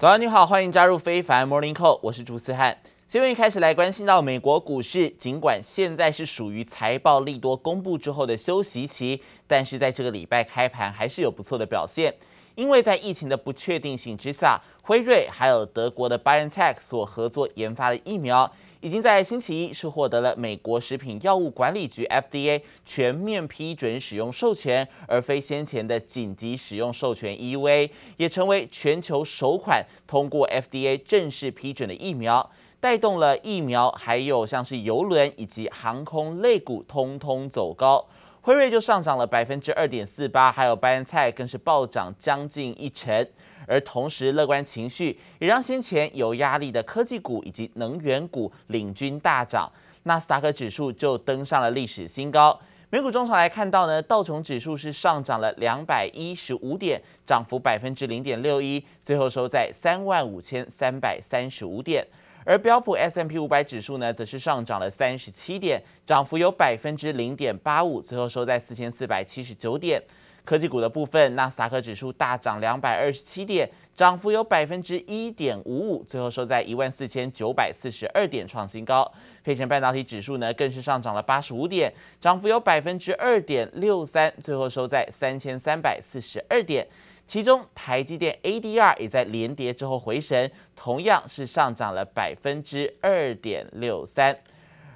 早上你好，欢迎加入非凡 Morning Call，我是朱思翰。今天一开始来关心到美国股市，尽管现在是属于财报利多公布之后的休息期，但是在这个礼拜开盘还是有不错的表现，因为在疫情的不确定性之下，辉瑞还有德国的 BioNTech 所合作研发的疫苗。已经在星期一是获得了美国食品药物管理局 FDA 全面批准使用授权，而非先前的紧急使用授权 EUA，也成为全球首款通过 FDA 正式批准的疫苗，带动了疫苗还有像是邮轮以及航空类股通通走高，辉瑞就上涨了百分之二点四八，还有 BioNTech 更是暴涨将近一成。而同时，乐观情绪也让先前有压力的科技股以及能源股领军大涨，纳斯达克指数就登上了历史新高。美股中场来看到呢，道琼指数是上涨了两百一十五点，涨幅百分之零点六一，最后收在三万五千三百三十五点。而标普 S M P 五百指数呢，则是上涨了三十七点，涨幅有百分之零点八五，最后收在四千四百七十九点。科技股的部分，纳斯达克指数大涨两百二十七点，涨幅有百分之一点五五，最后收在一万四千九百四十二点，创新高。费城半导体指数呢，更是上涨了八十五点，涨幅有百分之二点六三，最后收在三千三百四十二点。其中，台积电 ADR 也在连跌之后回神，同样是上涨了百分之二点六三。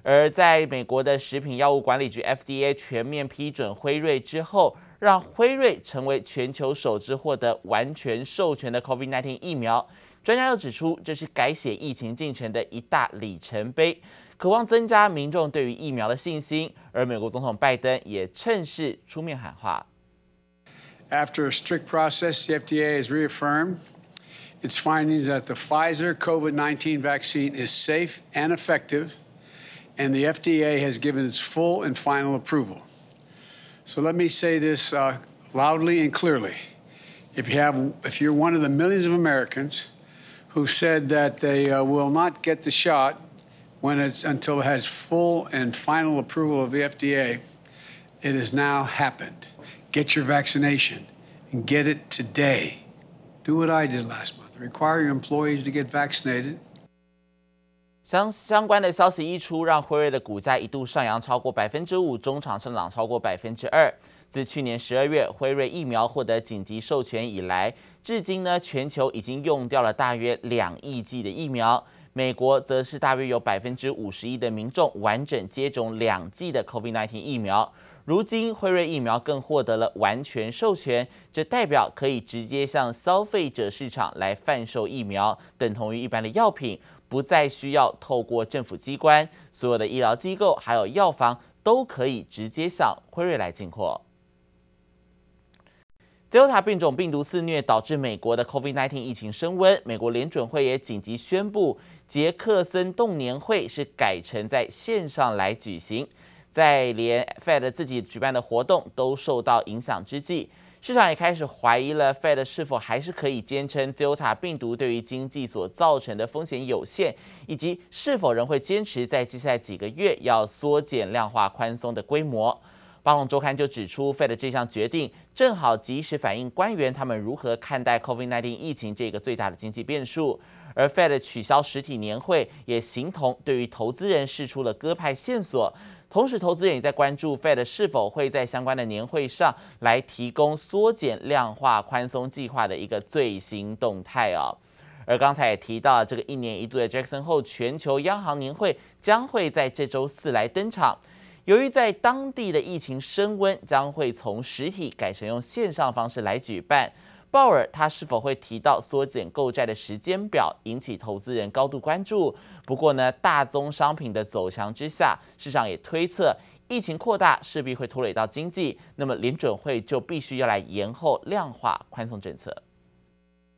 而在美国的食品药物管理局 FDA 全面批准辉瑞之后，让辉瑞成为全球首支获得完全授权的 COVID-19 疫苗。专家又指出，这是改写疫情进程的一大里程碑，渴望增加民众对于疫苗的信心。而美国总统拜登也趁势出面喊话。After a strict process, the FDA has reaffirmed its findings that the Pfizer COVID-19 vaccine is safe and effective, and the FDA has given its full and final approval. So let me say this uh, loudly and clearly. If you have, if you're one of the millions of Americans who said that they uh, will not get the shot when it's until it has full and final approval of the FDA, it has now happened. Get your vaccination and get it today. Do what I did last month. Require your employees to get vaccinated. 相相关的消息一出，让辉瑞的股价一度上扬超过百分之五，中场上涨超过百分之二。自去年十二月辉瑞疫苗获得紧急授权以来，至今呢，全球已经用掉了大约两亿剂的疫苗。美国则是大约有百分之五十一的民众完整接种两剂的 COVID-19 疫苗。如今辉瑞疫苗更获得了完全授权，这代表可以直接向消费者市场来贩售疫苗，等同于一般的药品。不再需要透过政府机关，所有的医疗机构还有药房都可以直接向辉瑞来进货。Delta 变种病毒肆虐，导致美国的 COVID-19 疫情升温。美国联准会也紧急宣布，杰克森动年会是改成在线上来举行，在连 Fed 自己举办的活动都受到影响之际。市场也开始怀疑了，Fed 是否还是可以坚称 Delta 病毒对于经济所造成的风险有限，以及是否仍会坚持在接下来几个月要缩减量化宽松的规模。巴龙周刊就指出，Fed 这项决定正好及时反映官员他们如何看待 COVID-19 疫情这个最大的经济变数，而 Fed 取消实体年会也形同对于投资人释出了鸽派线索。同时，投资人也在关注 Fed 是否会在相关的年会上来提供缩减量化宽松计划的一个最新动态哦。而刚才也提到，这个一年一度的 Jackson Hole 全球央行年会将会在这周四来登场。由于在当地的疫情升温，将会从实体改成用线上方式来举办。鲍尔他是否会提到缩减购债的时间表，引起投资人高度关注。不过呢，大宗商品的走强之下，市场也推测疫情扩大势必会拖累到经济，那么联准会就必须要来延后量化宽松政策。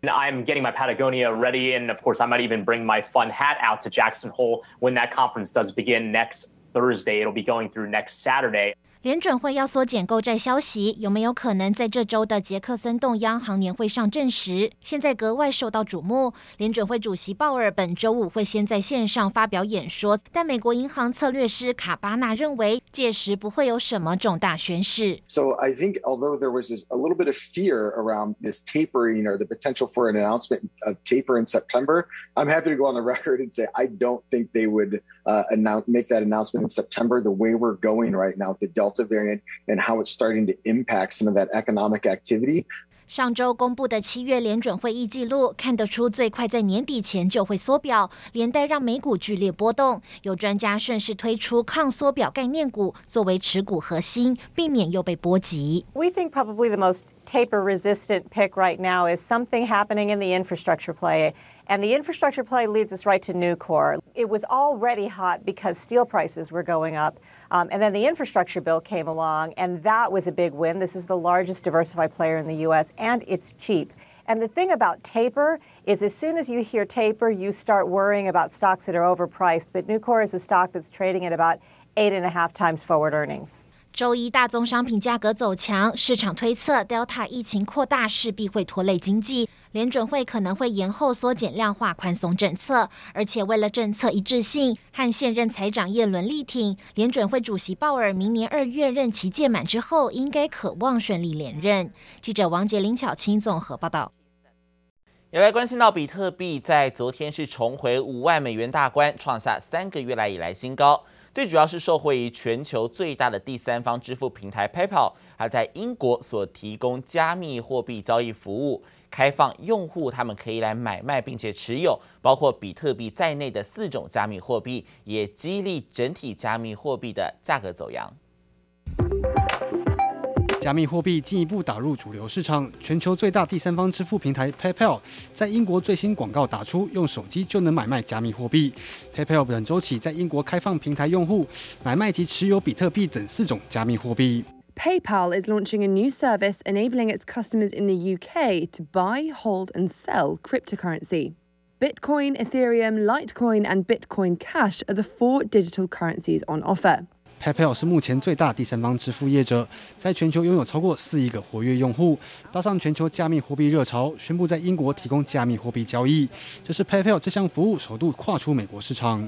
I'm getting my Patagonia ready, and of course, I might even bring my fun hat out to Jackson Hole when that conference does begin next Thursday. It'll be going through next Saturday. 联准会要缩减购债消息有没有可能在这周的杰克森洞央行年会上证实？现在格外受到瞩目。联准会主席鲍尔本周五会先在线上发表演说，但美国银行策略师卡巴纳认为，届时不会有什么重大宣示。So I think although there was a little bit of fear around this tapering or the potential for an announcement of taper in September, I'm happy to go on the record and say I don't think they would uh, announce make that announcement in September. The way we're going right now with the Delta variant and how it's starting to impact some of that economic activity. 上周公布的七月联准会议记录看得出，最快在年底前就会缩表，连带让美股剧烈波动。有专家顺势推出抗缩表概念股作为持股核心，避免又被波及。We think probably the most taper-resistant pick right now is something happening in the infrastructure play. And the infrastructure play leads us right to Nucor. It was already hot because steel prices were going up. Um, and then the infrastructure bill came along, and that was a big win. This is the largest diversified player in the U.S., and it's cheap. And the thing about taper is as soon as you hear taper, you start worrying about stocks that are overpriced. But Nucor is a stock that's trading at about eight and a half times forward earnings. 周一大宗商品价格走强，市场推测 Delta 疫情扩大势必会拖累经济。 联准会可能会延后缩减量化宽松政策，而且为了政策一致性，和现任财长耶伦力挺，联准会主席鲍尔明年二月任期届满之后，应该可望顺利连任。记者王杰、林巧清综合报道。也来关心到比特币在昨天是重回五万美元大关，创下三个月来以来新高。最主要是受惠于全球最大的第三方支付平台 PayPal，还在英国所提供加密货币交易服务，开放用户他们可以来买卖并且持有包括比特币在内的四种加密货币，也激励整体加密货币的价格走扬。加密货币进一步打入主流市场，全球最大第三方支付平台 PayPal 在英国最新广告打出，用手机就能买卖加密货币。PayPal 本周起在英国开放平台用户买卖及持有比特币等四种加密货币。PayPal is launching a new service enabling its customers in the UK to buy, hold and sell cryptocurrency. Bitcoin, Ethereum, Litecoin and Bitcoin Cash are the four digital currencies on offer. PayPal 是目前最大第三方支付业者，在全球拥有超过四亿个活跃用户，搭上全球加密货币热潮，宣布在英国提供加密货币交易。这是 PayPal 这项服务首度跨出美国市场。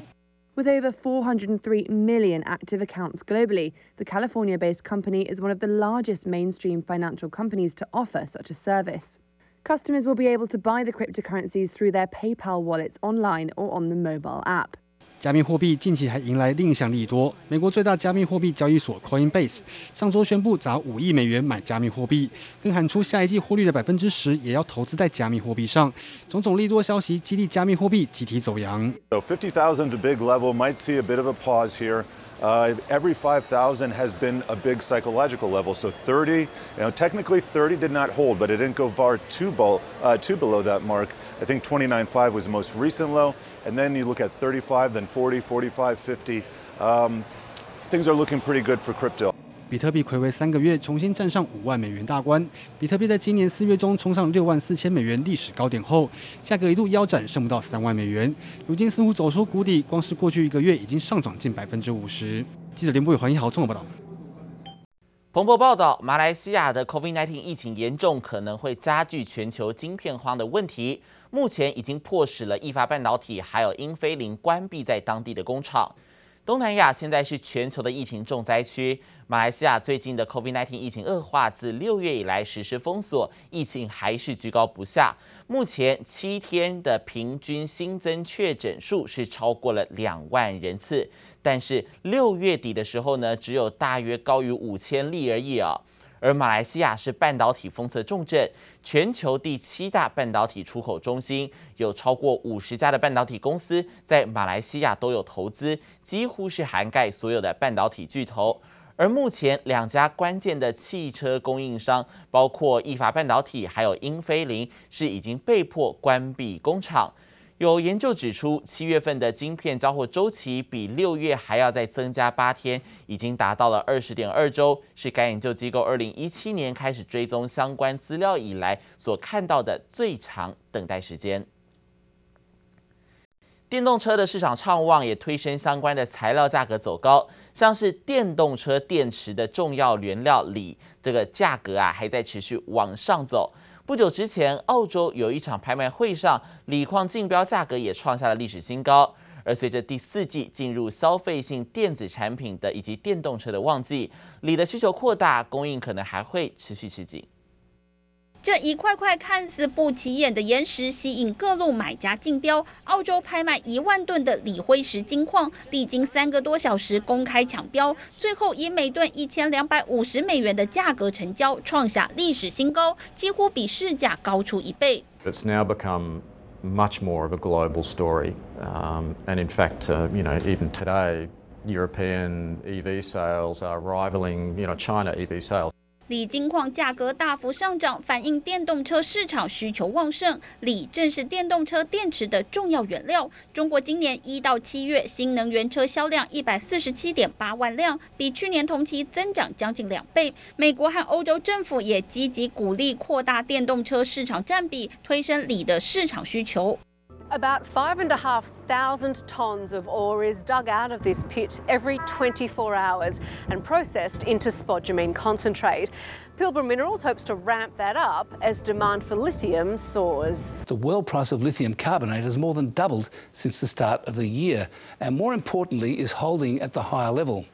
With over 403 million active accounts globally, the California-based company is one of the largest mainstream financial companies to offer such a service. Customers will be able to buy the cryptocurrencies through their PayPal wallets online or on the mobile app. 加密货币近期还迎来另一项利多，美国最大加密货币交易所 Coinbase 上周宣布砸五亿美元买加密货币，更喊出下一季获利的百分之十也要投资在加密货币上。种种利多消息激励加密货币集体走阳。So 50,000 is a big level, might see a bit of a pause here. Uh, every 5,000 has been a big psychological level. So 30, you know, technically 30 did not hold, but it didn't go far too, below, uh, too below that mark. I think 29.5 was the most recent low. And then you look at 35, then 40, 45, 50. Um, things are looking pretty good for crypto. 比特币睽违三个月，重新站上五万美元大关。比特币在今年四月中冲上六万四千美元历史高点后，价格一度腰斩，剩不到三万美元。如今似乎走出谷底，光是过去一个月已经上涨近百分之五十。记者林博宇、黄一豪综合报道。彭博报道，马来西亚的 COVID-19 疫情严重，可能会加剧全球晶片荒的问题。目前已经迫使了意法半导体还有英飞凌关闭在当地的工厂。东南亚现在是全球的疫情重灾区，马来西亚最近的 COVID-19 疫情恶化，自六月以来实施封锁，疫情还是居高不下。目前七天的平均新增确诊数是超过了两万人次，但是六月底的时候呢，只有大约高于五千例而已啊。而马来西亚是半导体封测重镇，全球第七大半导体出口中心，有超过五十家的半导体公司在马来西亚都有投资，几乎是涵盖所有的半导体巨头。而目前两家关键的汽车供应商，包括意法半导体还有英飞凌，是已经被迫关闭工厂。有研究指出，七月份的晶片交货周期比六月还要再增加八天，已经达到了二十点二周，是该研究机构二零一七年开始追踪相关资料以来所看到的最长等待时间。电动车的市场畅旺，也推升相关的材料价格走高。像是电动车电池的重要原料锂，这个价格啊还在持续往上走。不久之前，澳洲有一场拍卖会上，锂矿竞标价格也创下了历史新高。而随着第四季进入消费性电子产品的以及电动车的旺季，锂的需求扩大，供应可能还会持续吃紧。这一块块看似不起眼的岩石，吸引各路买家竞标。澳洲拍卖一万吨的锂灰石金矿，历经三个多小时公开抢标，最后以每吨一千两百五十美元的价格成交，创下历史新高，几乎比市价高出一倍。It's now become much more of a global story, um, and in fact, uh, you know, even today, European EV sales are rivaling, you know, China EV sales. 锂金矿价格大幅上涨，反映电动车市场需求旺盛。锂正是电动车电池的重要原料。中国今年一到七月新能源车销量一百四十七点八万辆，比去年同期增长将近两倍。美国和欧洲政府也积极鼓励扩大电动车市场占比，推升锂的市场需求。About five and a half thousand tons of ore is dug out of this pit every 24 hours and processed into spodumene concentrate. Pilbara Minerals hopes to ramp that up as demand for lithium soars. The world price of lithium carbonate has more than doubled since the start of the year, and more importantly, is holding at the higher level.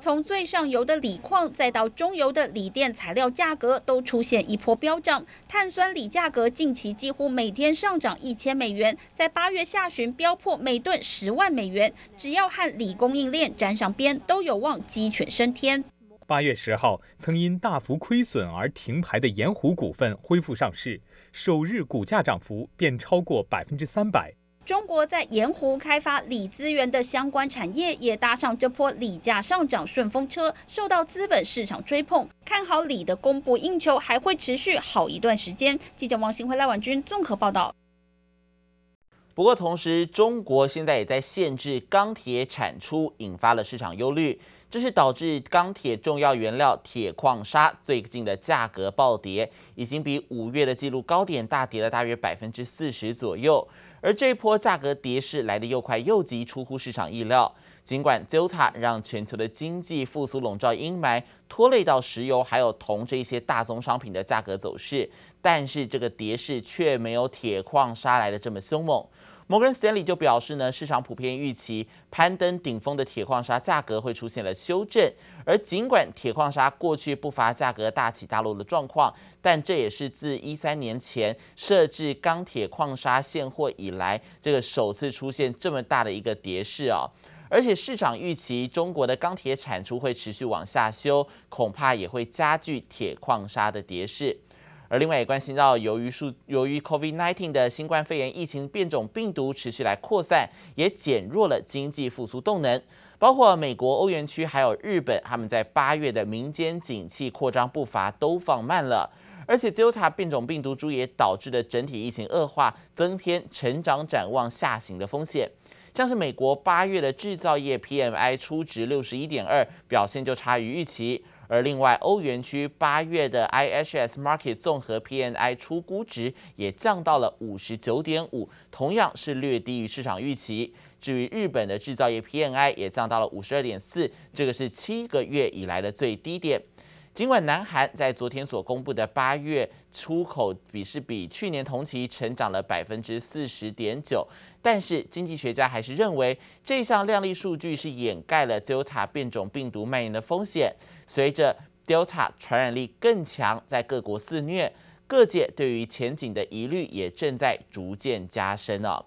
从最上游的锂矿，再到中游的锂电材料价格，都出现一波飙涨。碳酸锂价格近期几乎每天上涨一千美元，在八月下旬飙破每吨十万美元。只要和锂供应链沾上边，都有望鸡犬升天。八月十号，曾因大幅亏损而停牌的盐湖股份恢复上市，首日股价涨幅便超过百分之三百。中国在盐湖开发锂资源的相关产业也搭上这波锂价上涨顺风车，受到资本市场追捧，看好锂的供不应求还会持续好一段时间。记者王新辉、赖婉君综合报道。不过，同时中国现在也在限制钢铁产出，引发了市场忧虑，这是导致钢铁重要原料铁矿砂最近的价格暴跌，已经比五月的纪录高点大跌了大约百分之四十左右。而这一波价格跌势来得又快又急，出乎市场意料。尽管 Delta 让全球的经济复苏笼罩阴霾，拖累到石油还有铜这些大宗商品的价格走势，但是这个跌势却没有铁矿砂来的这么凶猛。摩根斯丹利就表示呢，市场普遍预期攀登顶峰的铁矿砂价格会出现了修正，而尽管铁矿砂过去不乏价格大起大落的状况，但这也是自一三年前设置钢铁矿砂现货以来，这个首次出现这么大的一个跌势啊！而且市场预期中国的钢铁产出会持续往下修，恐怕也会加剧铁矿砂的跌势。而另外也关心到，由于数由于 COVID-19 的新冠肺炎疫情变种病毒持续来扩散，也减弱了经济复苏动能。包括美国、欧元区还有日本，他们在八月的民间景气扩张步伐都放慢了。而且 Delta 变种病毒株也导致了整体疫情恶化，增添成长展望下行的风险。像是美国八月的制造业 PMI 初值六十一点二，表现就差于预期。而另外，欧元区八月的 IHS Market 综合 PNI 初估值也降到了五十九点五，同样是略低于市场预期。至于日本的制造业 PNI 也降到了五十二点四，这个是七个月以来的最低点。尽管南韩在昨天所公布的八月出口比是比去年同期成长了百分之四十点九，但是经济学家还是认为这项亮丽数据是掩盖了 Delta 变种病毒蔓延的风险。随着 Delta 传染力更强，在各国肆虐，各界对于前景的疑虑也正在逐渐加深了。